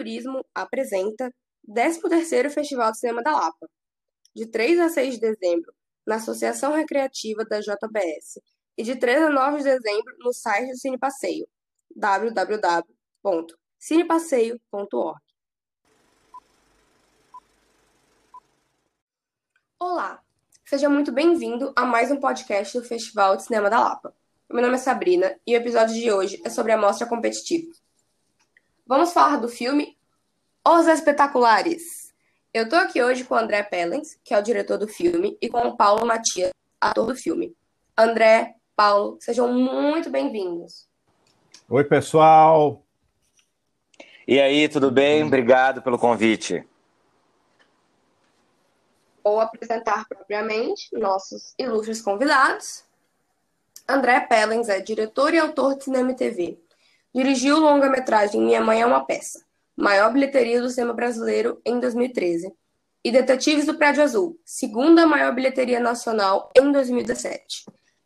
Turismo apresenta 13º Festival de Cinema da Lapa, de 3 a 6 de dezembro, na Associação Recreativa da JBS, e de 3 a 9 de dezembro no site do Cine Passeio, www.cinepasseio.org. Olá, seja muito bem-vindo a mais um podcast do Festival de Cinema da Lapa. Meu nome é Sabrina e o episódio de hoje é sobre a mostra competitiva. Vamos falar do filme Os Espetaculares. Eu tô aqui hoje com o André Pellens, que é o diretor do filme, e com o Paulo Matias, ator do filme. André, Paulo, sejam muito bem-vindos. Oi, pessoal. E aí, tudo bem? Obrigado pelo convite. Vou apresentar propriamente nossos ilustres convidados. André Pellens é diretor e autor de cinema e TV Dirigiu o longa-metragem Minha Mãe é uma Peça, maior bilheteria do cinema brasileiro em 2013, e Detetives do Prédio Azul, segunda maior bilheteria nacional em 2017.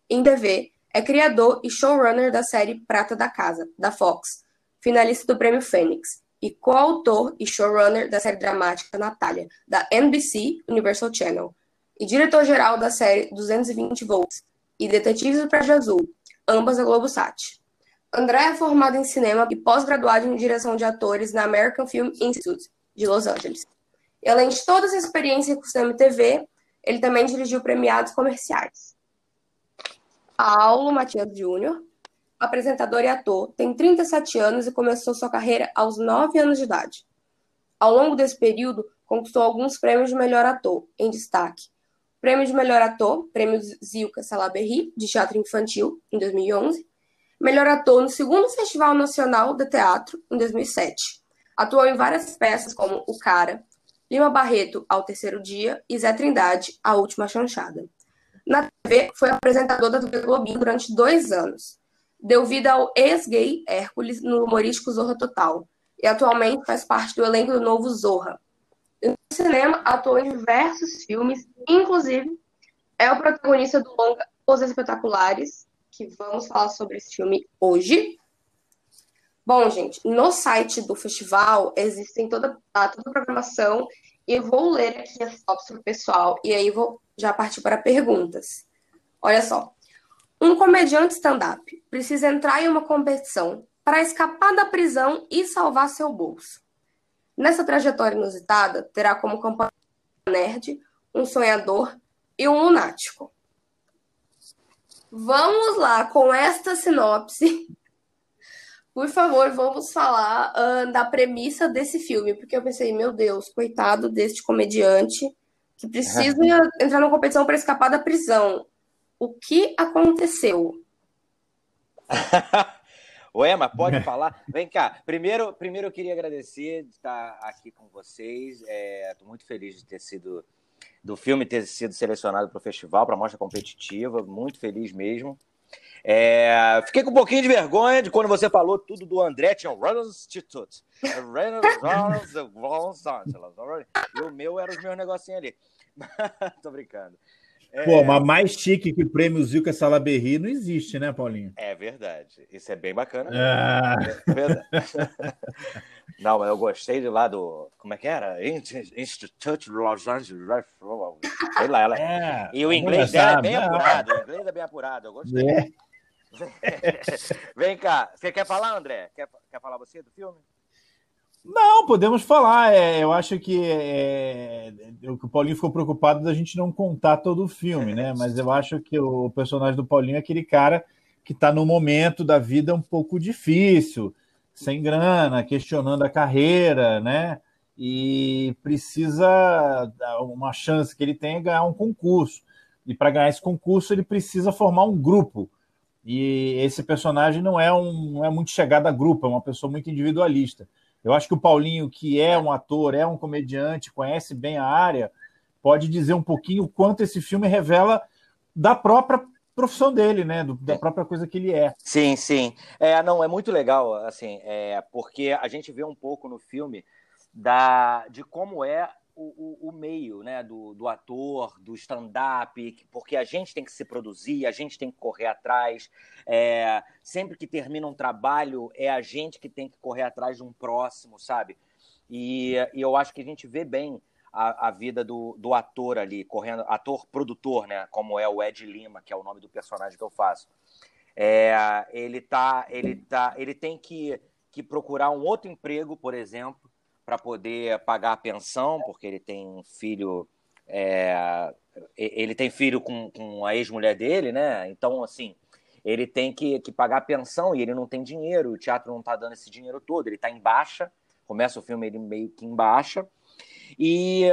Em TV, é criador e showrunner da série Prata da Casa, da Fox, finalista do Prêmio Fênix, e coautor e showrunner da série dramática Natália, da NBC Universal Channel, e diretor-geral da série 220 Volts e Detetives do Prédio Azul, ambas da Globosat. André é formado em cinema e pós-graduado em direção de atores na American Film Institute, de Los Angeles. E além de toda essa experiência com cinema e TV, ele também dirigiu premiados comerciais. Paulo Matias Júnior, apresentador e ator, tem 37 anos e começou sua carreira aos 9 anos de idade. Ao longo desse período, conquistou alguns prêmios de melhor ator, em destaque. Prêmio de melhor ator, Prêmio Zilka Salaberry, de teatro infantil, em 2011, Melhor ator no segundo Festival Nacional de Teatro, em 2007. Atuou em várias peças como O Cara, Lima Barreto, Ao Terceiro Dia e Zé Trindade, A Última Chanchada. Na TV, foi apresentador da TV Globinho durante dois anos. Deu vida ao ex-gay Hércules no humorístico Zorra Total e atualmente faz parte do elenco do novo Zorra. No cinema, atuou em diversos filmes, inclusive é o protagonista do longa Os Espetaculares, que vamos falar sobre esse filme hoje. Bom, gente, no site do festival existem toda, tá, toda a programação e eu vou ler aqui as fotos para o pessoal e aí vou já partir para perguntas. Olha só. Um comediante stand-up precisa entrar em uma competição para escapar da prisão e salvar seu bolso. Nessa trajetória inusitada, terá como companheiro nerd, um sonhador e um lunático. Vamos lá com esta sinopse. Por favor, vamos falar uh, da premissa desse filme, porque eu pensei, meu Deus, coitado deste comediante que precisa entrar numa competição para escapar da prisão. O que aconteceu? O Emma, pode falar? Vem cá. Primeiro, primeiro eu queria agradecer de estar aqui com vocês. Estou é, muito feliz de ter sido do filme ter sido selecionado para o festival, para a mostra competitiva, muito feliz mesmo. É, fiquei com um pouquinho de vergonha de quando você falou tudo do André, tinha o Runners Institute. e o meu era os meus negocinhos ali. Tô brincando. É... Pô, mas mais chique que o prêmio Zilka Salaberry não existe, né, Paulinho? É verdade. Isso é bem bacana. Ah. É verdade. não, mas eu gostei de lá do. Como é que era? Institute Los Angeles. Sei lá, ela... É, e o inglês dela é bem apurado. O inglês é bem apurado. Eu gostei. É. Vem cá. Você quer falar, André? Quer, quer falar você do filme? Não, podemos falar. É, eu acho que é, o Paulinho ficou preocupado da gente não contar todo o filme, né? Mas eu acho que o personagem do Paulinho é aquele cara que está no momento da vida um pouco difícil, sem grana, questionando a carreira, né? E precisa uma chance que ele tem é ganhar um concurso. E para ganhar esse concurso ele precisa formar um grupo. E esse personagem não é um não é muito chegado a grupo, é uma pessoa muito individualista. Eu acho que o Paulinho, que é um ator, é um comediante, conhece bem a área, pode dizer um pouquinho o quanto esse filme revela da própria profissão dele, né? Do, da própria coisa que ele é. Sim, sim. É, não, é muito legal, assim, é, porque a gente vê um pouco no filme da, de como é o, o, o, meio né, do, do ator, do stand-up, porque a gente tem que se produzir, a gente tem que correr atrás. É, sempre que termina um trabalho, é a gente que tem que correr atrás de um próximo, sabe? E, e eu acho que a gente vê bem a, a vida do, do ator ali, correndo, ator-produtor, né? Como é o Ed Lima, que é o nome do personagem que eu faço. É, ele tá, ele tá, ele tem que, que procurar um outro emprego, por exemplo, para poder pagar a pensão, porque ele tem um filho, é, ele tem filho com, com a ex-mulher dele, né? Então, assim, ele tem que, que pagar a pensão e ele não tem dinheiro, o teatro não está dando esse dinheiro todo, ele está em baixa, começa o filme ele meio que em baixa, e,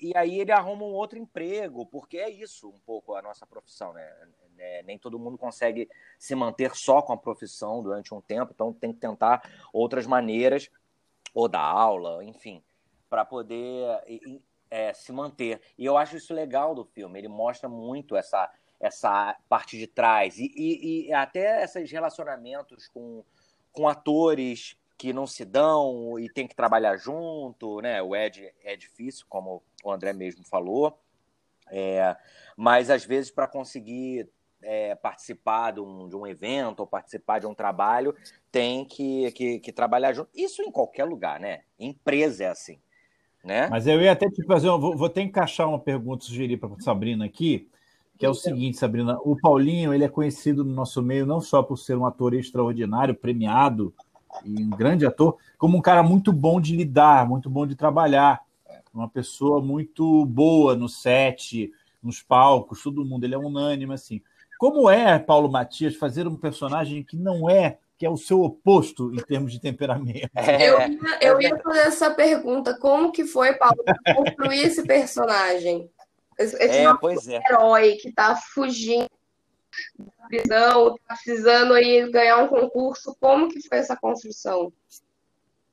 e aí ele arruma um outro emprego, porque é isso um pouco a nossa profissão, né? É, nem todo mundo consegue se manter só com a profissão durante um tempo, então tem que tentar outras maneiras, ou dar aula, enfim, para poder é, se manter. E eu acho isso legal do filme, ele mostra muito essa, essa parte de trás, e, e, e até esses relacionamentos com, com atores que não se dão e tem que trabalhar junto, né? O Ed é difícil, como o André mesmo falou, é, mas às vezes para conseguir é, participar de um, de um, evento ou participar de um trabalho tem que, que, que, trabalhar junto. Isso em qualquer lugar, né? Empresa é assim, né? Mas eu ia até te fazer, vou, vou ter que encaixar uma pergunta sugerir para Sabrina aqui, que é o seguinte, Sabrina, o Paulinho ele é conhecido no nosso meio não só por ser um ator extraordinário, premiado e um grande ator, como um cara muito bom de lidar, muito bom de trabalhar, uma pessoa muito boa no set, nos palcos, todo mundo, ele é unânime assim. Como é, Paulo Matias, fazer um personagem que não é, que é o seu oposto em termos de temperamento? É, eu, ia, eu ia fazer essa pergunta, como que foi, Paulo, construir esse personagem? Esse, é, pois é. herói que está fugindo prisão, tá precisando aí ganhar um concurso. Como que foi essa construção?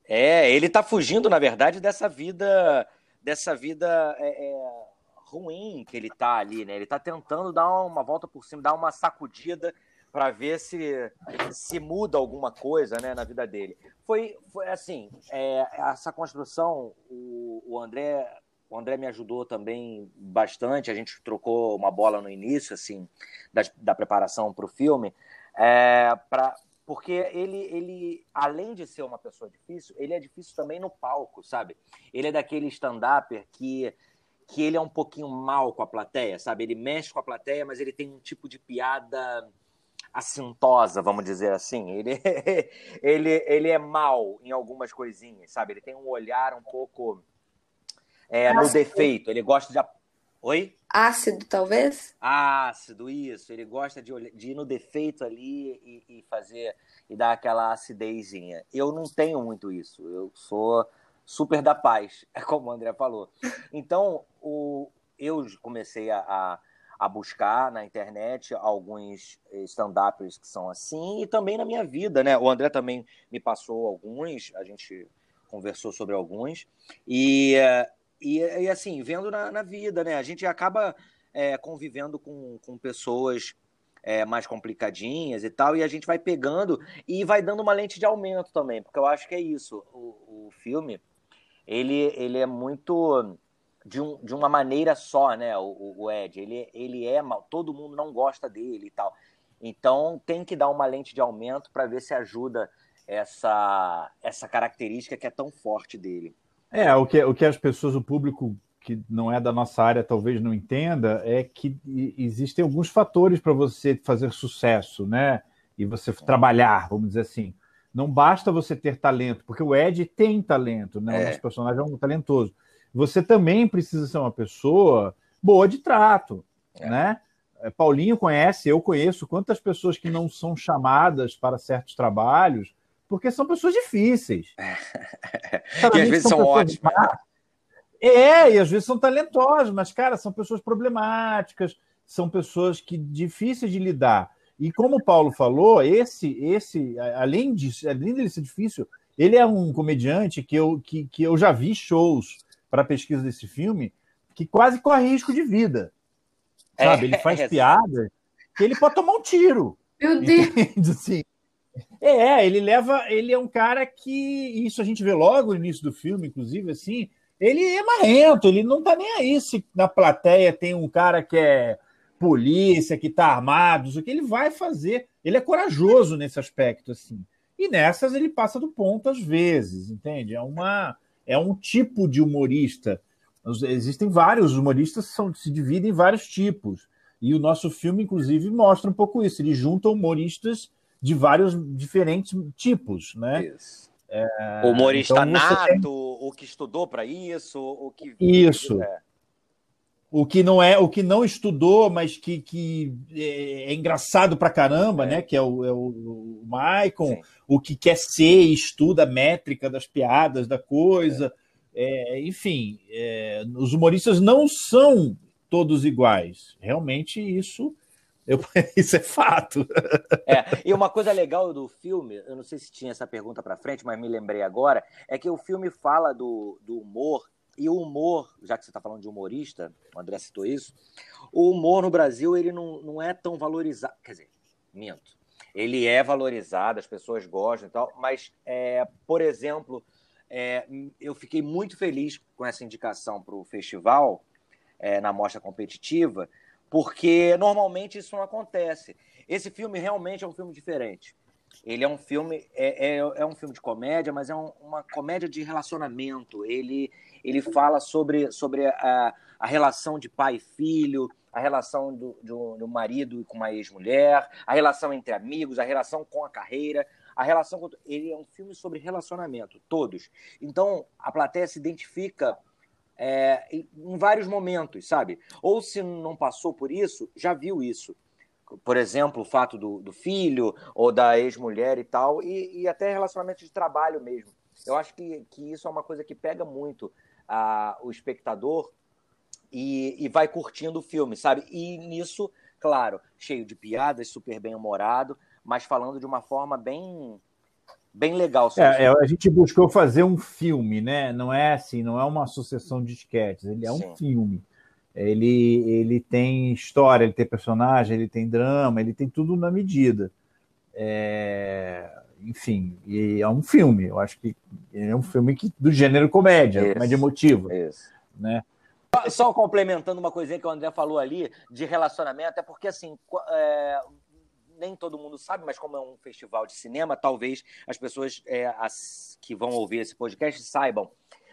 É, ele está fugindo, na verdade, dessa vida, dessa vida é, é, ruim que ele está ali, né? Ele está tentando dar uma volta por cima, dar uma sacudida para ver se se muda alguma coisa, né, na vida dele. Foi, foi assim, é, essa construção, o, o André o André me ajudou também bastante. A gente trocou uma bola no início, assim, da, da preparação para o filme, é, pra, porque ele, ele, além de ser uma pessoa difícil, ele é difícil também no palco, sabe? Ele é daquele stand-upper que, que ele é um pouquinho mal com a plateia, sabe? Ele mexe com a plateia, mas ele tem um tipo de piada assintosa, vamos dizer assim. Ele, ele, ele é mal em algumas coisinhas, sabe? Ele tem um olhar um pouco é, no defeito. Ele gosta de. Oi? Ácido, talvez? Ácido, isso. Ele gosta de, de ir no defeito ali e, e fazer e dar aquela acidezinha. Eu não tenho muito isso. Eu sou super da paz, é como o André falou. Então, o, eu comecei a, a buscar na internet alguns stand-uppers que são assim e também na minha vida, né? O André também me passou alguns, a gente conversou sobre alguns. E, e, e assim, vendo na, na, vida, né? A gente acaba é, convivendo com, com pessoas é, mais complicadinhas e tal, e a gente vai pegando e vai dando uma lente de aumento também, porque eu acho que é isso. O, o filme, ele, ele é muito de, um, de uma maneira só, né? O, o Ed, ele, ele é mal, todo mundo não gosta dele e tal. Então tem que dar uma lente de aumento para ver se ajuda essa, essa característica que é tão forte dele. É, o que, o que as pessoas, o público que não é da nossa área, talvez não entenda, é que existem alguns fatores para você fazer sucesso, né? E você trabalhar, vamos dizer assim. Não basta você ter talento, porque o Ed tem talento, né? É. O nosso personagem é um talentoso. Você também precisa ser uma pessoa boa de trato, é. né? É, Paulinho conhece, eu conheço quantas pessoas que não são chamadas para certos trabalhos porque são pessoas difíceis. e às vezes são, são ótimas. É, e às vezes são talentosas, mas, cara, são pessoas problemáticas, são pessoas que difíceis de lidar. E como o Paulo falou, esse, esse além, de, além dele ser difícil, ele é um comediante que eu, que, que eu já vi shows para pesquisa desse filme que quase corre risco de vida. Sabe? É, ele faz é, piada que ele pode tomar um tiro. Meu Deus! Assim, é, ele leva. Ele é um cara que. Isso a gente vê logo no início do filme, inclusive, assim. Ele é marrento, ele não tá nem aí se na plateia tem um cara que é polícia, que tá armado, o que ele vai fazer. Ele é corajoso nesse aspecto, assim. E nessas ele passa do ponto às vezes, entende? É uma. é um tipo de humorista. Existem vários humoristas que são, se dividem em vários tipos. E o nosso filme, inclusive, mostra um pouco isso. Ele junta humoristas de vários diferentes tipos, né? Isso. É, humorista então nato, tem... o que estudou para isso, o que isso. É. O que não é, o que não estudou, mas que, que é, é engraçado pra caramba, é. né? Que é o, é o, Maicon, Sim. o que quer ser e estuda a métrica das piadas, da coisa. É. enfim, os humoristas não são todos iguais. Realmente isso eu, isso é fato. É, e uma coisa legal do filme, eu não sei se tinha essa pergunta para frente, mas me lembrei agora, é que o filme fala do, do humor, e o humor, já que você está falando de humorista, o André citou isso, o humor no Brasil ele não, não é tão valorizado. Quer dizer, minto. Ele é valorizado, as pessoas gostam e tal, mas, é, por exemplo, é, eu fiquei muito feliz com essa indicação para o festival, é, na mostra competitiva, porque normalmente isso não acontece. Esse filme realmente é um filme diferente. Ele é um filme é, é, é um filme de comédia, mas é um, uma comédia de relacionamento. Ele ele fala sobre, sobre a, a relação de pai e filho, a relação do, do, do marido com uma ex-mulher, a relação entre amigos, a relação com a carreira, a relação com... ele é um filme sobre relacionamento, todos. Então a plateia se identifica é, em vários momentos, sabe? Ou se não passou por isso, já viu isso. Por exemplo, o fato do, do filho ou da ex-mulher e tal, e, e, até relacionamento de trabalho mesmo. Eu acho que, que isso é uma coisa que pega muito a, o espectador e, e vai curtindo o filme, sabe? E nisso, claro, cheio de piadas, super bem humorado, mas falando de uma forma bem bem legal. É, é, a gente buscou fazer um filme, né? Não é assim, não é uma sucessão de sketches, ele é Sim. um filme. Ele, ele tem história, ele tem personagem, ele tem drama, ele tem tudo na medida. É, enfim, e é um filme. Eu acho que é um filme que, do gênero comédia, isso, comédia emotiva. Isso. Né? Só complementando uma coisinha que o André falou ali de relacionamento, é porque assim, é, nem todo mundo sabe, mas como é um festival de cinema, talvez as pessoas é, as, que vão ouvir esse podcast saibam.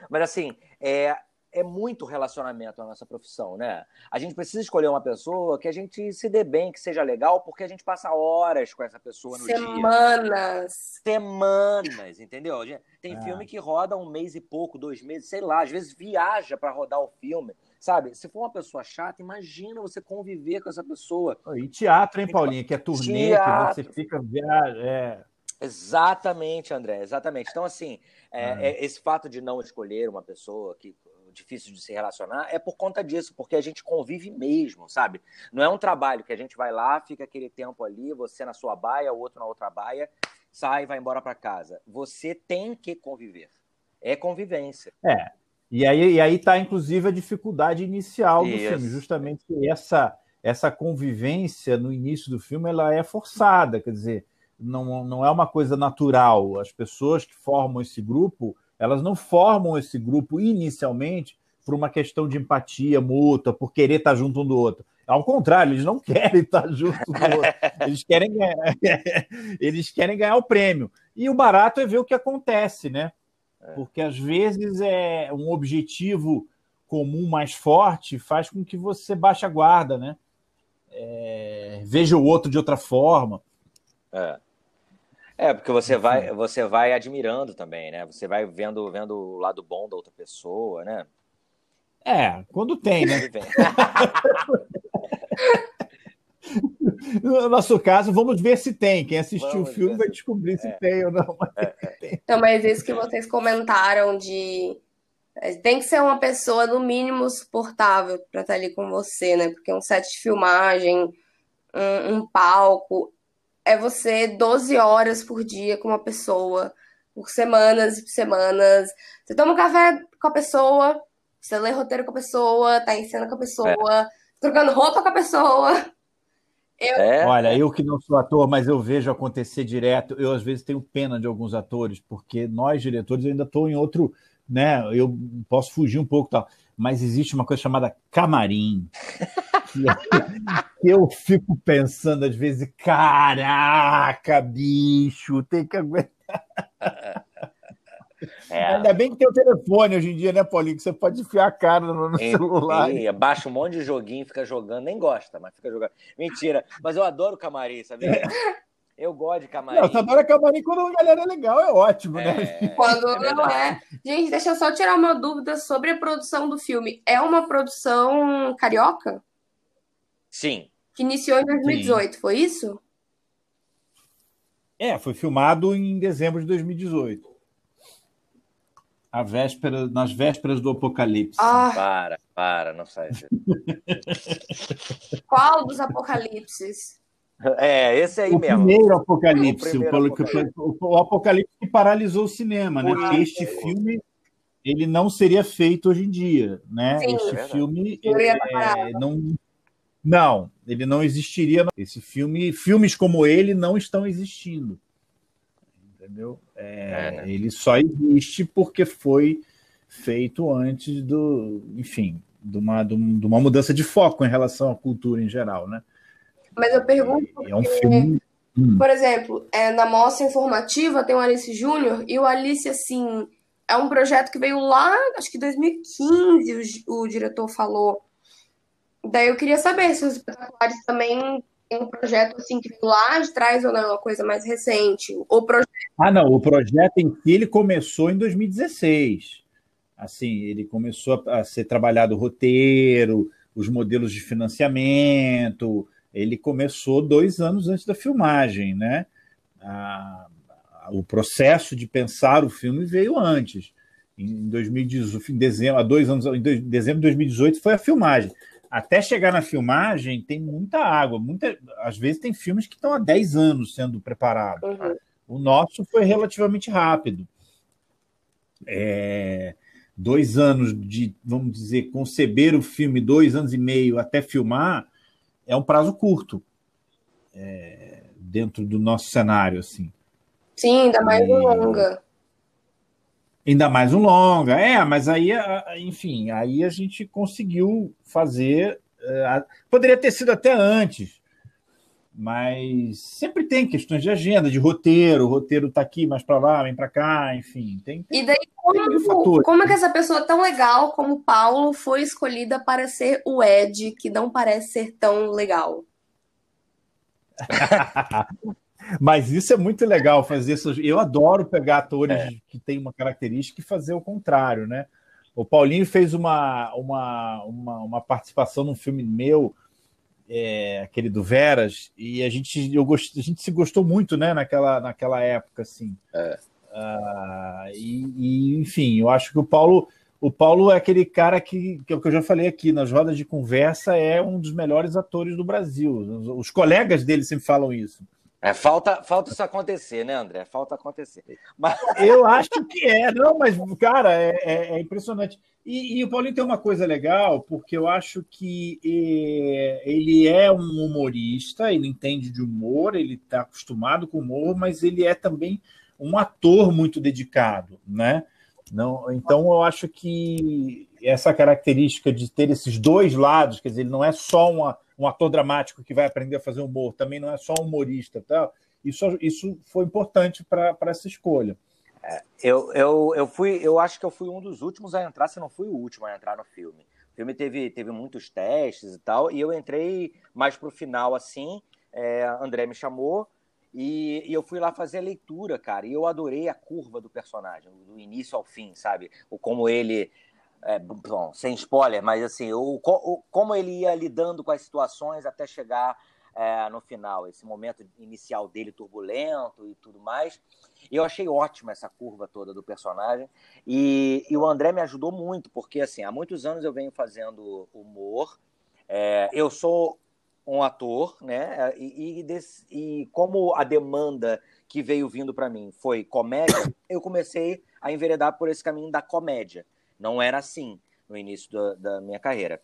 Mas assim, é, é muito relacionamento na nossa profissão, né? A gente precisa escolher uma pessoa que a gente se dê bem, que seja legal, porque a gente passa horas com essa pessoa no Semanas. dia. Semanas. Semanas, entendeu? Tem é. filme que roda um mês e pouco, dois meses, sei lá, às vezes viaja para rodar o filme. Sabe, se for uma pessoa chata, imagina você conviver com essa pessoa. E teatro, hein, Paulinha? Que é turnê, teatro. que você fica. É... Exatamente, André, exatamente. Então, assim, é, ah. é, esse fato de não escolher uma pessoa que difícil de se relacionar é por conta disso, porque a gente convive mesmo, sabe? Não é um trabalho que a gente vai lá, fica aquele tempo ali, você na sua baia, o outro na outra baia, sai e vai embora para casa. Você tem que conviver. É convivência. É. E aí, e aí tá, inclusive, a dificuldade inicial do Isso. filme, justamente essa, essa convivência no início do filme ela é forçada, quer dizer, não, não é uma coisa natural. As pessoas que formam esse grupo, elas não formam esse grupo inicialmente por uma questão de empatia mútua, por querer estar junto um do outro. Ao contrário, eles não querem estar junto do outro. Eles querem ganhar, eles querem ganhar o prêmio. E o barato é ver o que acontece, né? É. Porque às vezes é um objetivo comum mais forte faz com que você baixe a guarda, né? É, veja o outro de outra forma. É. É, porque você vai, você vai admirando também, né? Você vai vendo, vendo o lado bom da outra pessoa, né? É, quando tem, né? No nosso caso, vamos ver se tem. Quem assistiu vamos o filme vai descobrir se é. tem ou não. Mas é, é. Então, mas isso que vocês comentaram de. É, tem que ser uma pessoa, no mínimo, suportável para estar ali com você, né? Porque um set de filmagem, um, um palco, é você 12 horas por dia com uma pessoa, por semanas e semanas. Você toma um café com a pessoa, você lê roteiro com a pessoa, tá em cena com a pessoa, é. trocando roupa com a pessoa. Eu... É. Olha, eu que não sou ator, mas eu vejo acontecer direto. Eu, às vezes, tenho pena de alguns atores, porque nós, diretores, eu ainda estou em outro. Né, eu posso fugir um pouco tal, mas existe uma coisa chamada camarim. que eu fico pensando às vezes, caraca, bicho, tem que aguentar. É. Ainda bem que tem o telefone hoje em dia, né, Paulinho? Que você pode enfiar a cara no, no e, celular. E, baixa um monte de joguinho, fica jogando, nem gosta, mas fica jogando. Mentira, mas eu adoro camarim, sabe? Eu gosto de camarim. Não, você adora camarim quando a galera é legal, é ótimo, né? É, quando é não é. Gente, deixa eu só tirar uma dúvida sobre a produção do filme. É uma produção carioca? Sim. Que iniciou em 2018, Sim. foi isso? É, foi filmado em dezembro de 2018. A véspera, nas vésperas do apocalipse. Ah. Para, para, não sai. Qual dos apocalipses? É, esse aí o mesmo. Primeiro apocalipse, o, primeiro apocalipse. O, o, apocalipse que paralisou o cinema, né? Porque este filme ele não seria feito hoje em dia, né? Sim, este é filme é, não não, ele não existiria. Esse filme, filmes como ele não estão existindo, entendeu? É, é, né? Ele só existe porque foi feito antes do, enfim, de uma, de uma mudança de foco em relação à cultura em geral, né? Mas eu pergunto. Porque, é um filme. Hum. Por exemplo, é, na mostra informativa tem o Alice Júnior, e o Alice, assim, é um projeto que veio lá, acho que 2015, o, o diretor falou. Daí eu queria saber se os espetaculares também tem um projeto assim que lá de trás ou não, é uma coisa mais recente. O projeto... Ah, não, o projeto em si ele começou em 2016. Assim, ele começou a ser trabalhado o roteiro, os modelos de financiamento, ele começou dois anos antes da filmagem, né? A, a, o processo de pensar o filme veio antes. Em 2018, em dezembro, há dois anos, em dezembro de 2018 foi a filmagem. Até chegar na filmagem tem muita água, muita, às vezes tem filmes que estão há 10 anos sendo preparados. Uhum. O nosso foi relativamente rápido. É, dois anos de, vamos dizer, conceber o filme, dois anos e meio até filmar, é um prazo curto é, dentro do nosso cenário, assim. Sim, ainda mais e... longa. Ainda mais um longa, é, mas aí, enfim, aí a gente conseguiu fazer. É, poderia ter sido até antes, mas sempre tem questões de agenda, de roteiro, o roteiro está aqui, mais para lá, vem para cá, enfim. Tem, tem, e daí, como, como é que essa pessoa tão legal como Paulo foi escolhida para ser o Ed, que não parece ser tão legal? Mas isso é muito legal fazer isso. Eu adoro pegar atores é. que têm uma característica e fazer o contrário, né? O Paulinho fez uma, uma, uma, uma participação num filme meu é, aquele do Veras, e a gente, eu gost, a gente se gostou muito né, naquela, naquela época, assim. É. Uh, e, e, enfim, eu acho que o Paulo, o Paulo é aquele cara que, que, é que eu já falei aqui, nas rodas de conversa, é um dos melhores atores do Brasil. Os, os colegas dele sempre falam isso. É, falta, falta isso acontecer, né, André? Falta acontecer. Mas... Eu acho que é, não, mas, cara, é, é, é impressionante. E, e, o Paulinho tem uma coisa legal, porque eu acho que é, ele é um humorista, ele entende de humor, ele está acostumado com humor, mas ele é também um ator muito dedicado, né? Não, então eu acho que essa característica de ter esses dois lados, quer dizer, ele não é só uma um ator dramático que vai aprender a fazer humor, também não é só um humorista. Tá? Isso, isso foi importante para essa escolha. É, eu, eu, eu fui, eu acho que eu fui um dos últimos a entrar, se não fui o último a entrar no filme. O filme teve, teve muitos testes e tal, e eu entrei mais para o final assim. É, André me chamou e, e, eu fui lá fazer a leitura, cara. E eu adorei a curva do personagem, do início ao fim, sabe? O como ele é, bom, sem spoiler, mas assim, o, o, como ele ia lidando com as situações até chegar é, no final, esse momento inicial dele turbulento e tudo mais. Eu achei ótima essa curva toda do personagem e, e, o André me ajudou muito, porque assim, há muitos anos eu venho fazendo humor. É, eu sou um ator, né? E, e, desse, e, como a demanda que veio vindo para mim foi comédia, eu comecei a enveredar por esse caminho da comédia. Não era assim no início da, da minha carreira.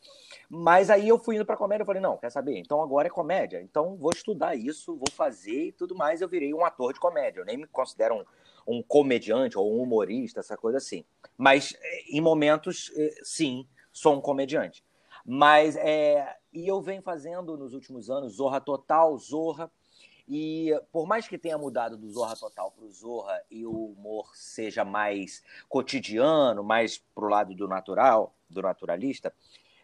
Mas aí eu fui indo para comédia, eu falei, não, quer saber? Então agora é comédia. Então vou estudar isso, vou fazer e tudo mais. Eu virei um ator de comédia. Eu nem me considero um, um comediante ou um humorista, essa coisa assim. Mas eh, em momentos, eh, sim, sou um comediante. Mas, é, e eu venho fazendo nos últimos anos Zorra Total, Zorra, E por mais que tenha mudado do Zorra Total para o Zorra e o humor seja mais cotidiano, mais pro lado do natural, do naturalista,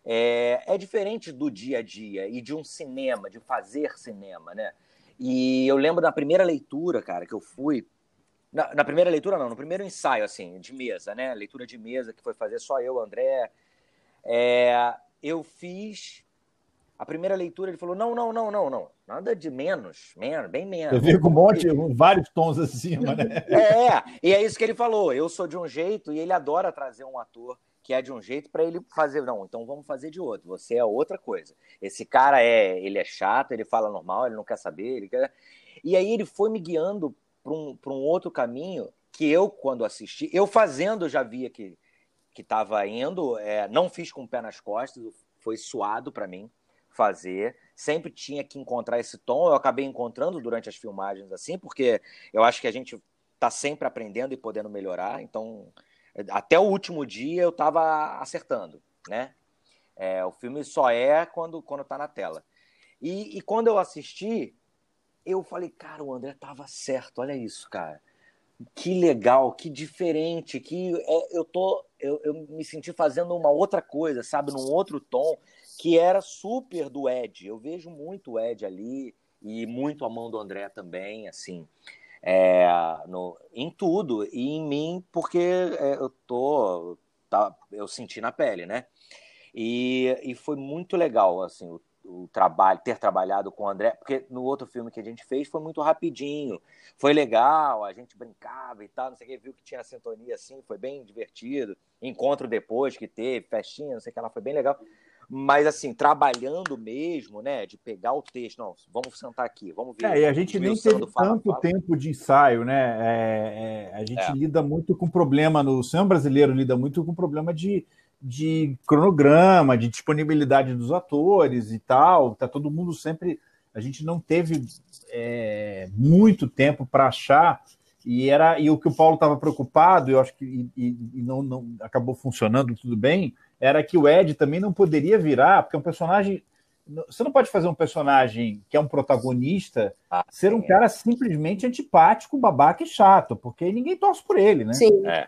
é, é diferente do dia a dia e de um cinema, de fazer cinema, né? E eu lembro da primeira leitura, cara, que eu fui. Na, na, primeira leitura, não, no primeiro ensaio, assim, de mesa, né? Leitura de mesa, que foi fazer só eu, André. É, eu fiz a primeira leitura, ele falou: não, não, não, não, não. Nada de menos, menos, bem menos. Eu vi com um monte, vários tons acima, né? É, e é isso que ele falou. Eu sou de um jeito e ele adora trazer um ator que é de um jeito para ele fazer. Não, então vamos fazer de outro. Você é outra coisa. Esse cara é, ele é chato, ele fala normal, ele não quer saber, ele quer. E aí ele foi me guiando para um, um outro caminho que eu, quando assisti, eu fazendo já via que que estava indo, é, não fiz com o pé nas costas, foi suado para mim fazer. Sempre tinha que encontrar esse tom. Eu acabei encontrando durante as filmagens assim, porque eu acho que a gente está sempre aprendendo e podendo melhorar. Então, até o último dia eu estava acertando, né? É, o filme só é quando quando está na tela. E, e, quando eu assisti, eu falei, cara, o André tava certo. Olha isso, cara. Que legal, que diferente, que é, eu tô, eu, eu me senti fazendo uma outra coisa, sabe, num outro tom que era super do Ed. Eu vejo muito o Ed ali e muito a mão do André também, assim, é, no, em tudo e em mim, porque é, eu tô, tá, eu senti na pele, né? E, e foi muito legal, assim, o, o trabalho, ter trabalhado com o André, porque no outro filme que a gente fez foi muito rapidinho, foi legal, a gente brincava e tal, não sei o que, viu que tinha sintonia assim, foi bem divertido. Encontro depois que teve, festinha, não sei o que lá, foi bem legal mas assim, trabalhando mesmo, né, de pegar o texto, não, vamos sentar aqui, vamos ver. É, e a gente nem teve tanto fala. tempo de ensaio, né? É, é, a gente é. lida muito com problema no cinema brasileiro lida muito com problema de, de cronograma, de disponibilidade dos atores e tal. Tá todo mundo sempre. A gente não teve é, muito tempo para achar e era e o que o Paulo estava preocupado, eu acho que e, e não, não acabou funcionando tudo bem era que o Ed também não poderia virar, porque é um personagem. Você não pode fazer um personagem que é um protagonista ah, ser um cara simplesmente antipático, babaca e chato, porque ninguém torce por ele, né? Sim. É.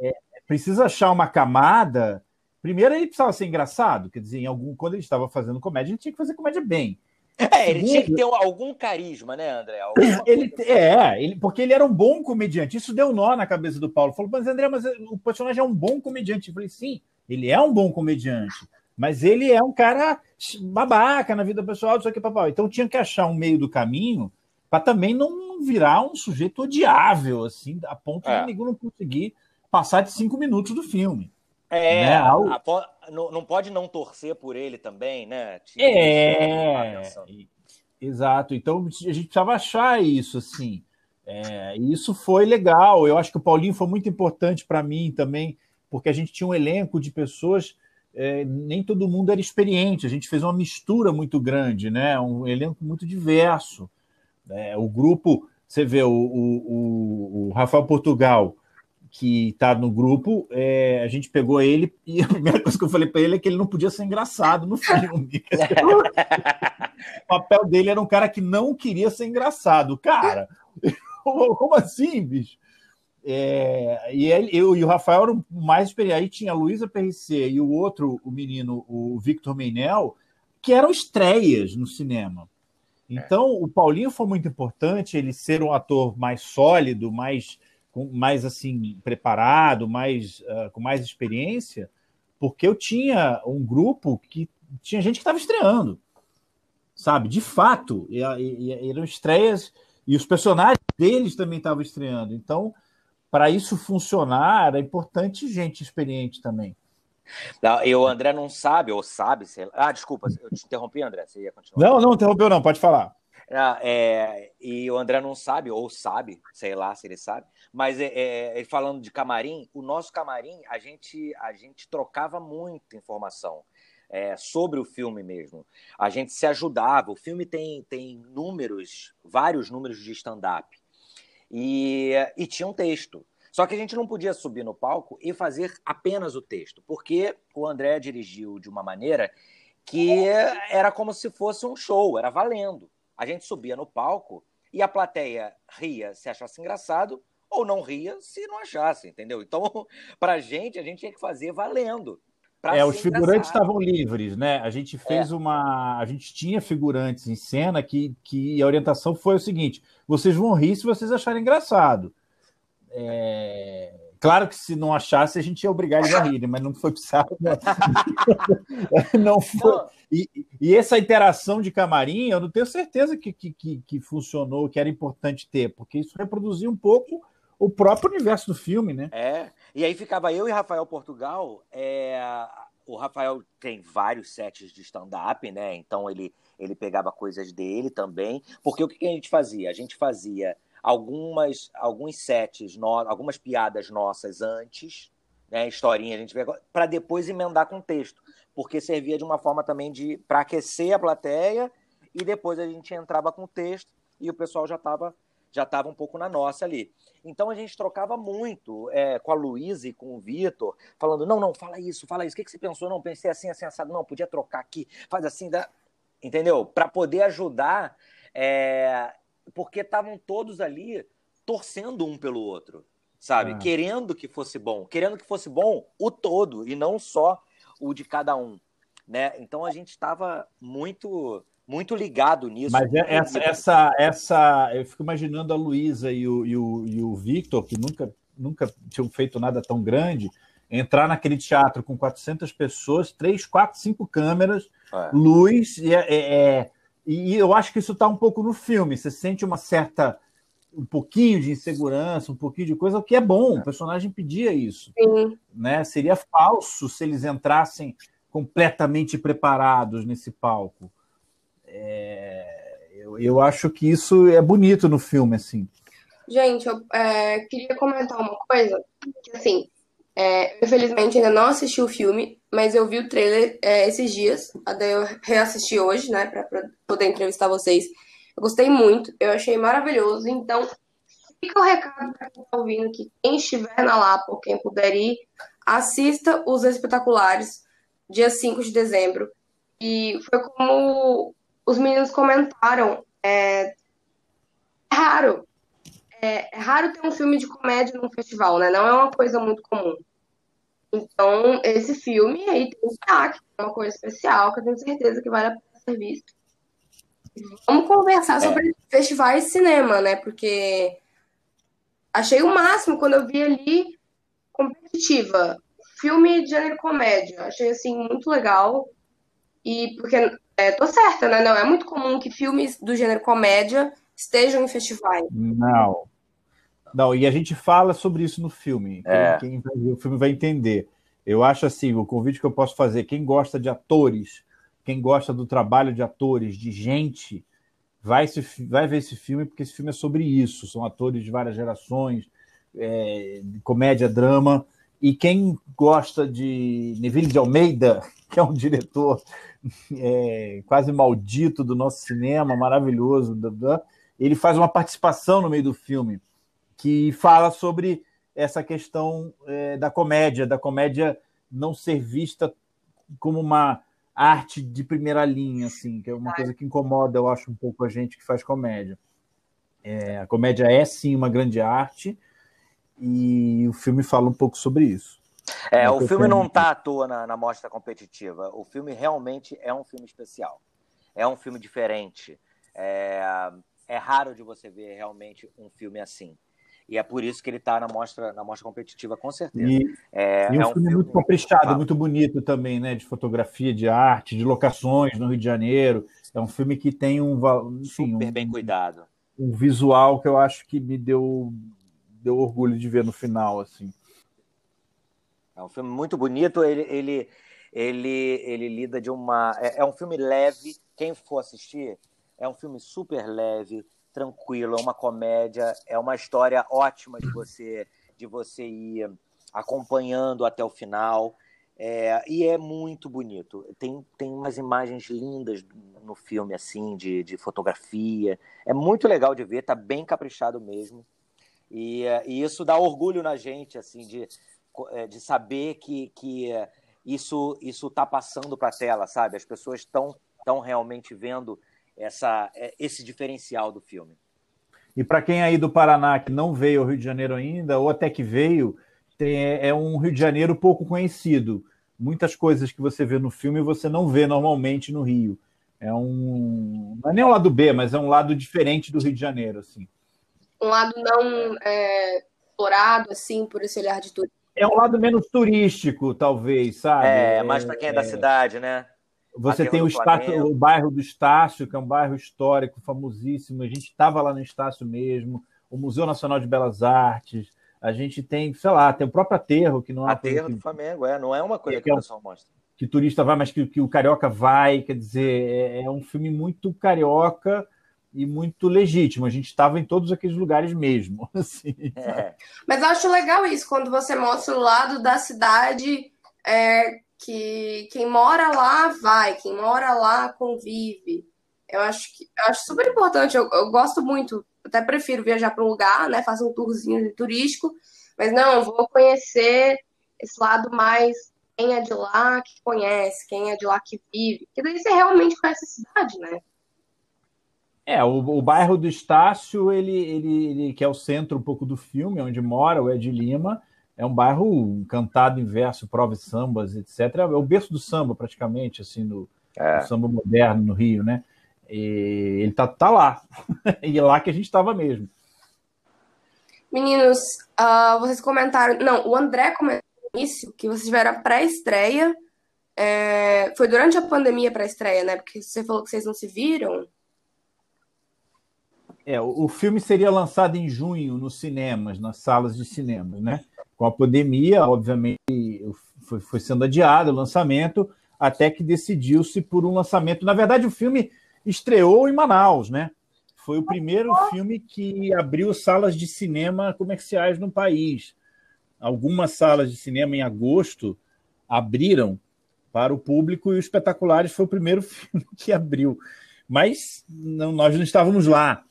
É, precisa achar uma camada. Primeiro, ele precisava ser engraçado, quer dizer, em algum, quando ele estava fazendo comédia, ele tinha que fazer comédia bem. É, ele tinha que ter algum carisma, né, André? ele, é, ele, porque ele era um bom comediante. Isso deu nó na cabeça do Paulo. Falou, mas André, mas o personagem é um bom comediante. Eu falei, sim, ele é um bom comediante, mas ele é um cara babaca na vida pessoal, isso aqui, papai. Então tinha que achar um meio do caminho para também não virar um sujeito odiável, assim, a ponto é. de ninguém não conseguir passar de cinco minutos do filme. É, né? a, a, não, pode não torcer por ele também, né? Tipo, é, exato. Então a gente precisava achar isso, assim. É, isso foi legal. Eu acho que o Paulinho foi muito importante para mim também porque a gente tinha um elenco de pessoas, é, nem todo mundo era experiente, a gente fez uma mistura muito grande, né? um elenco muito diverso. É, o grupo, você vê, o, o, o Rafael Portugal, que está no grupo, é, a gente pegou ele e a primeira coisa que eu falei para ele é que ele não podia ser engraçado no filme. o papel dele era um cara que não queria ser engraçado. Cara, como assim, bicho? É, e ele, eu e o Rafael eram mais experientes. Aí tinha a Luísa PRC e o outro, o menino, o Victor Meinel, que eram estreias no cinema. Então, é. o Paulinho foi muito importante, ele ser um ator mais sólido, mais, mais assim, preparado, mais, uh, com mais experiência, porque eu tinha um grupo que tinha gente que estava estreando, sabe? De fato, e, e, eram estreias, e os personagens deles também estavam estreando. Então, para isso funcionar, é importante gente experiente também. Não, e o André não sabe, ou sabe, sei lá. Ah, desculpa, eu te interrompi, André. Você ia continuar. Não, não interrompeu, não, pode falar. Ah, é, e o André não sabe, ou sabe, sei lá se ele sabe, mas é, é, falando de camarim, o nosso camarim, a gente, a gente trocava muita informação é, sobre o filme mesmo. A gente se ajudava. O filme tem, tem números, vários números de stand-up e, e tinha um texto. Só que a gente não podia subir no palco e fazer apenas o texto, porque o André dirigiu de uma maneira que era como se fosse um show, era valendo. A gente subia no palco e a plateia ria se achasse engraçado ou não ria se não achasse, entendeu? Então, pra gente, a gente tinha que fazer valendo. É, os figurantes estavam livres, né? A gente fez é. uma. A gente tinha figurantes em cena que, que a orientação foi o seguinte: vocês vão rir se vocês acharem engraçado. É... Claro que se não achasse, a gente ia obrigar eles a rirem, mas não foi precisado. não foi. E, e, essa interação de camarim, eu não tenho certeza que, que, que, funcionou, que era importante ter, porque isso reproduzia um pouco o próprio universo do filme, né? É. E aí ficava eu e Rafael Portugal. É... O Rafael tem vários sets de stand-up, né? Então ele, ele pegava coisas dele também. Porque o que a gente fazia? A gente fazia algumas alguns sets, no... algumas piadas nossas antes, né? Historinha, a gente para depois emendar com texto. Porque servia de uma forma também de para aquecer a plateia e depois a gente entrava com texto e o pessoal já estava já estava um pouco na nossa ali. Então a gente trocava muito é, com a Luísa e com o Vitor, falando: não, não, fala isso, fala isso. O que, que você pensou? Não, pensei assim, assim, assado. Não, podia trocar aqui, faz assim, dá... entendeu? Para poder ajudar, é... porque estavam todos ali torcendo um pelo outro, sabe? É. Querendo que fosse bom, querendo que fosse bom o todo e não só o de cada um, né? Então a gente estava muito muito ligado nisso. Mas é essa, essa, essa, eu fico imaginando a Luísa e o, e, o, e o Victor, que nunca, nunca tinham feito nada tão grande, entrar naquele teatro com 400 pessoas, três, quatro, cinco câmeras, é. luz, e, é, é, é e eu acho que isso está um pouco no filme. Você sente uma certa um pouquinho de insegurança, um pouquinho de coisa, o que é bom. O personagem pedia isso, Sim. né? Seria falso se eles entrassem completamente preparados nesse palco. É, eu, eu acho que isso é bonito no filme, assim. Gente, eu é, queria comentar uma coisa, que assim, é, infelizmente ainda não assisti o filme, mas eu vi o trailer é, esses dias, daí eu reassisti hoje, né, pra, pra, poder entrevistar vocês. Eu gostei muito, eu achei maravilhoso, então fica o recado para quem tá ouvindo que quem estiver na Lapa ou quem puder ir, assista os espetaculares, dia 5 de dezembro. E foi como os meninos comentaram, é, é raro. É, é, raro ter um filme de comédia num festival, né? Não é uma coisa muito comum. Então, esse filme aí tem destaque, é uma coisa especial, que eu tenho certeza que vale a pena ser visto. Vamos conversar sobre é. festivais de cinema, né? Porque achei o máximo quando eu vi ali competitiva. Filme de gênero comédia. Achei, assim, muito legal. E porque é, tô certa, né? Não é muito comum que filmes do gênero comédia estejam em festivais. Não. Não, e a gente fala sobre isso no filme. É. Quem, vai ver o filme vai entender. Eu acho assim, o convite que eu posso fazer, quem gosta de atores, quem gosta do trabalho de atores, de gente, vai, se, vai ver esse filme, porque esse filme é sobre isso. São atores de várias gerações, é, comédia, drama. E quem gosta de Neville de Almeida, que é um diretor é, quase maldito do nosso cinema, maravilhoso. Ele faz uma participação no meio do filme que fala sobre essa questão é, da comédia, da comédia não ser vista como uma arte de primeira linha, assim, que é uma coisa que incomoda, eu acho, um pouco a gente que faz comédia. É, a comédia é sim uma grande arte e o filme fala um pouco sobre isso. É, o filme não está à toa na, na mostra competitiva. O filme realmente é um filme especial. É um filme diferente. É, é raro de você ver realmente um filme assim. E é por isso que ele está na mostra, na mostra competitiva, com certeza. E, é, e um, é um filme, filme muito caprichado, muito bonito também, né? De fotografia, de arte, de locações no Rio de Janeiro. É um filme que tem um. Enfim, Super um, bem cuidado. Um visual que eu acho que me deu, deu orgulho de ver no final, assim. É um filme muito bonito. Ele, ele, ele, ele lida de uma. É, é um filme leve. Quem for assistir, é um filme super leve, tranquilo. É uma comédia. É uma história ótima de você de você ir acompanhando até o final. É, e é muito bonito. Tem, tem umas imagens lindas no filme, assim, de, de fotografia. É muito legal de ver, tá bem caprichado mesmo. E, e isso dá orgulho na gente, assim, de de saber que, que é, isso isso está passando para a tela, sabe? As pessoas estão estão realmente vendo essa é, esse diferencial do filme. E para quem aí do Paraná que não veio ao Rio de Janeiro ainda, ou até que veio, tem, é, é um Rio de Janeiro pouco conhecido. Muitas coisas que você vê no filme você não vê normalmente no Rio. É um. Não é nem um lado B, mas é um lado diferente do Rio de Janeiro, assim. Um lado não é, explorado, assim, por esse olhar de turismo. É um lado menos turístico, talvez, sabe? É, mais para quem é, é, da cidade, né? Você tem o, Estácio, o bairro do Estácio, que é um bairro histórico famosíssimo. A gente estava lá no Estácio mesmo. O Museu Nacional de Belas Artes. A gente tem, sei lá, tem o próprio aterro, que não é. Aterro do Flamengo, é, não é uma coisa que, que o pessoal mostra. Que turista vai, mas que, que o carioca vai. Quer dizer, é, é um filme muito carioca e muito legítimo. A gente estava em todos aqueles lugares mesmo. Assim, é. Mas eu acho legal isso, quando você mostra o lado da cidade é, que quem mora lá vai, quem mora lá convive. Eu acho que eu acho super importante. Eu, eu gosto muito, até prefiro viajar para um lugar, né? Fazer um tourzinho turístico, mas não, vou conhecer esse lado mais quem é de lá que conhece, quem é de lá que vive. Que daí você realmente conhece a cidade, né? É, o, o bairro do Estácio, ele, ele, ele, que é o centro um pouco do filme, onde mora o Ed Lima, é um bairro cantado em verso, prova e sambas, etc. É o berço do samba, praticamente, assim, no, é. samba moderno no Rio, né? E ele tá, tá lá. e é lá que a gente estava mesmo. Meninos, uh, vocês comentaram. Não, o André comentou isso, que vocês tiveram a pré-estreia. É... Foi durante a pandemia pré-estreia, né? Porque você falou que vocês não se viram. É, o filme seria lançado em junho nos cinemas, nas salas de cinemas, né? Com a pandemia, obviamente, foi, foi sendo adiado o lançamento, até que decidiu-se por um lançamento. Na verdade, o filme estreou em Manaus, né? Foi o primeiro filme que abriu salas de cinema comerciais no país. Algumas salas de cinema em agosto abriram para o público e o Espetaculares foi o primeiro filme que abriu. Mas não, nós não estávamos lá.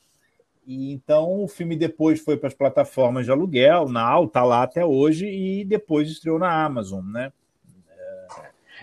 E então o filme depois foi para as plataformas de aluguel, na está lá até hoje, e depois estreou na Amazon, né?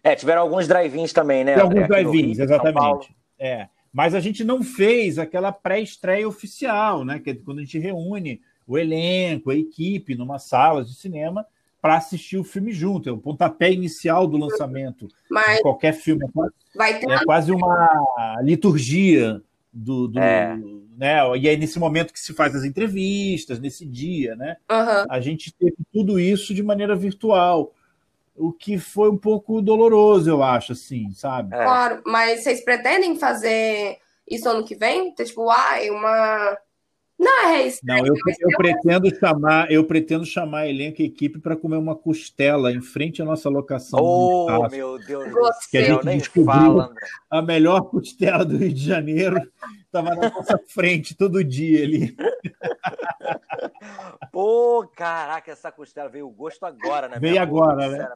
É, tiveram alguns drive-ins também, né? Tem alguns drive-ins, exatamente. É. Mas a gente não fez aquela pré-estreia oficial, né? Que é quando a gente reúne o elenco, a equipe, numa sala de cinema para assistir o filme junto. É o pontapé inicial do lançamento Mas... de qualquer filme. É quase, é quase uma liturgia do, do é. Né? E aí nesse momento que se faz as entrevistas, nesse dia, né? Uhum. A gente teve tudo isso de maneira virtual, o que foi um pouco doloroso, eu acho, assim, sabe? É. Claro, mas vocês pretendem fazer isso ano que vem? Ter, tipo, ah, uma não, é isso. Não, eu, eu pretendo chamar, eu pretendo chamar elenco e equipe para comer uma costela em frente à nossa locação. Oh, meu Deus do céu, que a gente nem fala, A melhor costela do Rio de Janeiro estava na nossa frente todo dia ali. Pô, caraca, essa costela veio o gosto agora, né? Veio agora, né?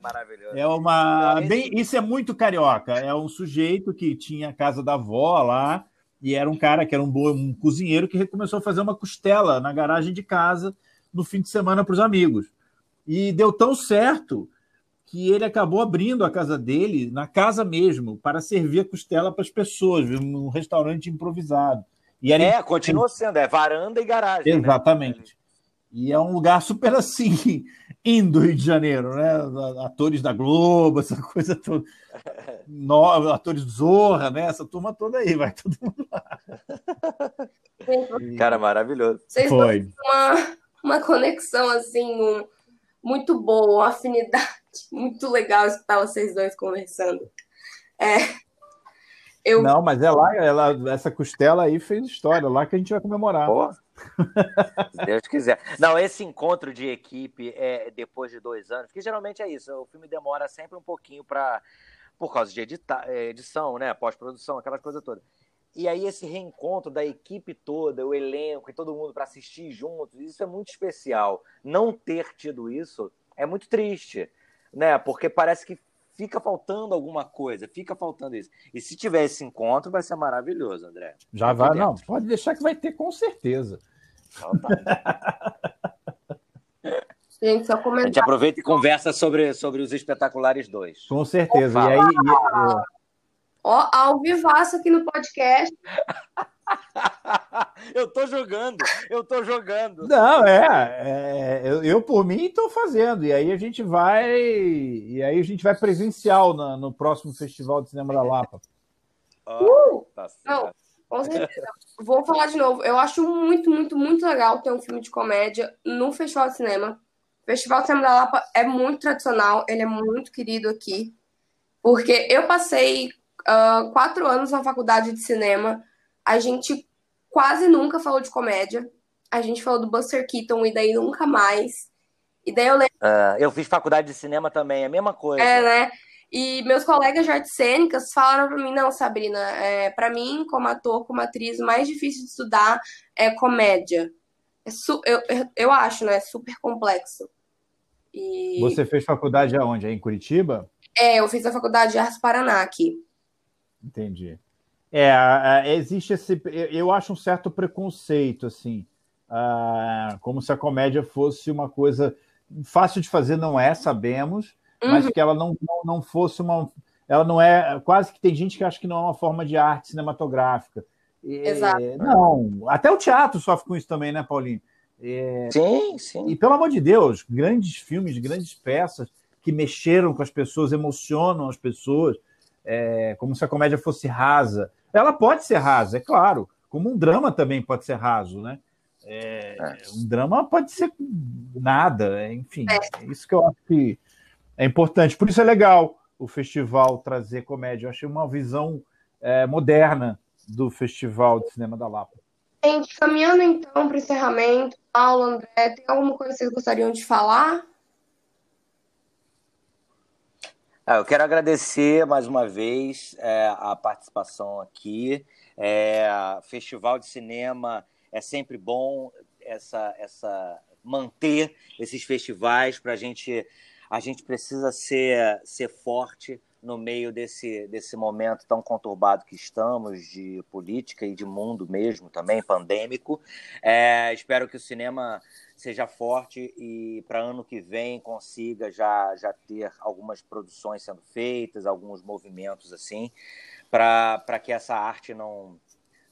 É uma. Bem, isso é muito carioca. É um sujeito que tinha a casa da avó lá e era um cara que era um, bom, um cozinheiro que começou a fazer uma costela na garagem de casa no fim de semana para os amigos. E deu tão certo que ele acabou abrindo a casa dele, na casa mesmo, para servir a costela para as pessoas, num restaurante improvisado. E era... É, continua sendo, é varanda e garagem. Né? Exatamente. Né? E é um lugar super assim, indo Rio de Janeiro, né? Atores da Globo, essa coisa toda. No, atores Zorra, né? Essa turma toda aí, vai todo mundo lá. Cara, maravilhoso. Vocês Foi. Uma, uma conexão, assim, um, muito boa, uma afinidade muito legal escutar vocês dois conversando. É, eu... Não, mas é lá, ela, essa costela aí fez história, lá que a gente vai comemorar. Pô. Se Deus quiser. Não, esse encontro de equipe é depois de dois anos, porque geralmente é isso, o filme demora sempre um pouquinho para por causa de edita, é, edição, né, pós-produção, aquela coisa toda. E aí esse reencontro da equipe toda, o elenco e todo mundo para assistir juntos, isso é muito especial. Não ter tido isso é muito triste, né? Porque parece que fica faltando alguma coisa, fica faltando isso. E se tiver esse encontro, vai ser maravilhoso, André. Já vai, não, pode deixar que vai ter com certeza. Então, tá. Gente, só comentar. A gente aproveita e conversa sobre, sobre os espetaculares dois. Com certeza. E aí. E, Ó, ao vivaço aqui no podcast. eu tô jogando, eu tô jogando. Não, é, é eu, eu, por mim estou fazendo. E aí a gente vai, e aí a gente vai presencial na, no próximo Festival de Cinema da Lapa. Uh, tá Não, com certeza. Vou falar de novo. Eu acho muito, muito, muito legal ter um filme de comédia no Festival de Cinema. O Festival de Cinema da Lapa é muito tradicional, ele é muito querido aqui. Porque eu passei uh, quatro anos na faculdade de cinema, a gente quase nunca falou de comédia. A gente falou do Buster Keaton e daí nunca mais. E daí eu lembro. Uh, eu fiz faculdade de cinema também, a mesma coisa. É, né? E meus colegas de artes cênicas falaram para mim, não, Sabrina, é, para mim, como ator, como atriz, o mais difícil de estudar é comédia. É su eu, eu acho, né? É super complexo. E... Você fez faculdade aonde? Em Curitiba? É, eu fiz a faculdade de Artes Paraná aqui. Entendi. É, existe esse. Eu acho um certo preconceito, assim. Uh, como se a comédia fosse uma coisa fácil de fazer, não é, sabemos, uhum. mas que ela não, não, não fosse uma. Ela não é. Quase que tem gente que acha que não é uma forma de arte cinematográfica. Exato. não, até o teatro sofre com isso também, né, Paulinho? É, sim, sim. E pelo amor de Deus, grandes filmes, grandes peças que mexeram com as pessoas, emocionam as pessoas, é, como se a comédia fosse rasa. Ela pode ser rasa, é claro, como um drama também pode ser raso, né? É, é. Um drama pode ser nada, enfim, é. é isso que eu acho que é importante. Por isso é legal o festival trazer comédia. Eu achei uma visão é, moderna do Festival de Cinema da Lapa. Gente, caminhando então para o encerramento, Paulo, André, tem alguma coisa que vocês gostariam de falar? Ah, eu quero agradecer mais uma vez é, a participação aqui. É, Festival de Cinema é sempre bom essa, essa manter esses festivais para a gente. A gente precisa ser, ser forte no meio desse, desse momento tão conturbado que estamos, de política e de mundo mesmo também, pandêmico. É, espero que o cinema seja forte e para ano que vem consiga já, já ter algumas produções sendo feitas, alguns movimentos assim, para que essa arte não,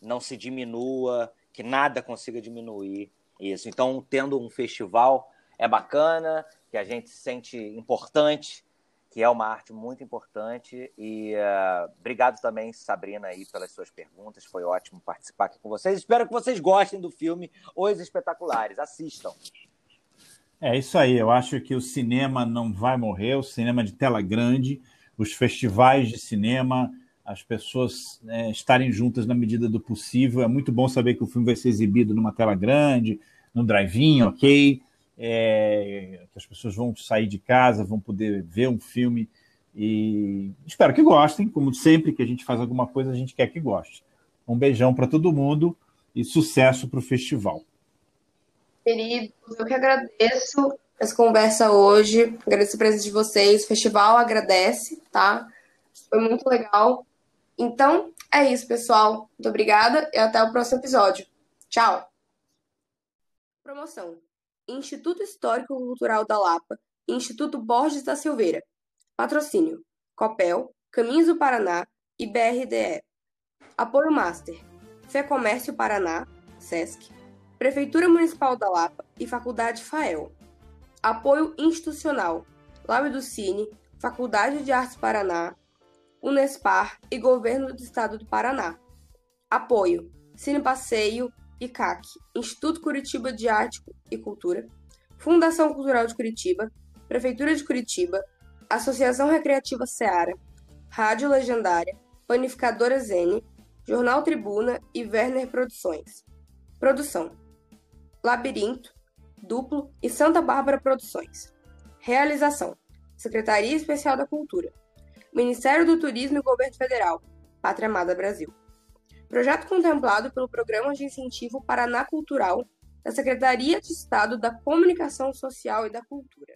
não se diminua, que nada consiga diminuir isso. Então, tendo um festival é bacana, que a gente se sente importante, que é uma arte muito importante. E uh, obrigado também, Sabrina, aí, pelas suas perguntas. Foi ótimo participar aqui com vocês. Espero que vocês gostem do filme Os Espetaculares. Assistam. É isso aí. Eu acho que o cinema não vai morrer, o cinema de tela grande, os festivais de cinema, as pessoas né, estarem juntas na medida do possível. É muito bom saber que o filme vai ser exibido numa tela grande, no drive-in, ok? É, que as pessoas vão sair de casa, vão poder ver um filme e espero que gostem. Como sempre que a gente faz alguma coisa, a gente quer que goste. Um beijão para todo mundo e sucesso para o festival. Queridos, eu que agradeço essa conversa hoje, agradeço a presença de vocês, o festival agradece, tá? Foi muito legal. Então, é isso, pessoal. Muito obrigada e até o próximo episódio. Tchau! Promoção. Instituto Histórico Cultural da Lapa e Instituto Borges da Silveira. Patrocínio: Copel, Caminhos do Paraná e BRDE. Apoio Master: Fé Comércio Paraná, SESC, Prefeitura Municipal da Lapa e Faculdade FAEL. Apoio institucional: Laue do Cine, Faculdade de Artes Paraná, Unespar e Governo do Estado do Paraná. Apoio: Cine Passeio, ICAC, Instituto Curitiba de Arte e Cultura, Fundação Cultural de Curitiba, Prefeitura de Curitiba, Associação Recreativa Seara, Rádio Legendária, Panificadora Zene, Jornal Tribuna e Werner Produções. Produção: Labirinto, Duplo e Santa Bárbara Produções. Realização: Secretaria Especial da Cultura, Ministério do Turismo e Governo Federal, Pátria Amada Brasil. Projeto contemplado pelo Programa de Incentivo Paraná Cultural da Secretaria de Estado da Comunicação Social e da Cultura.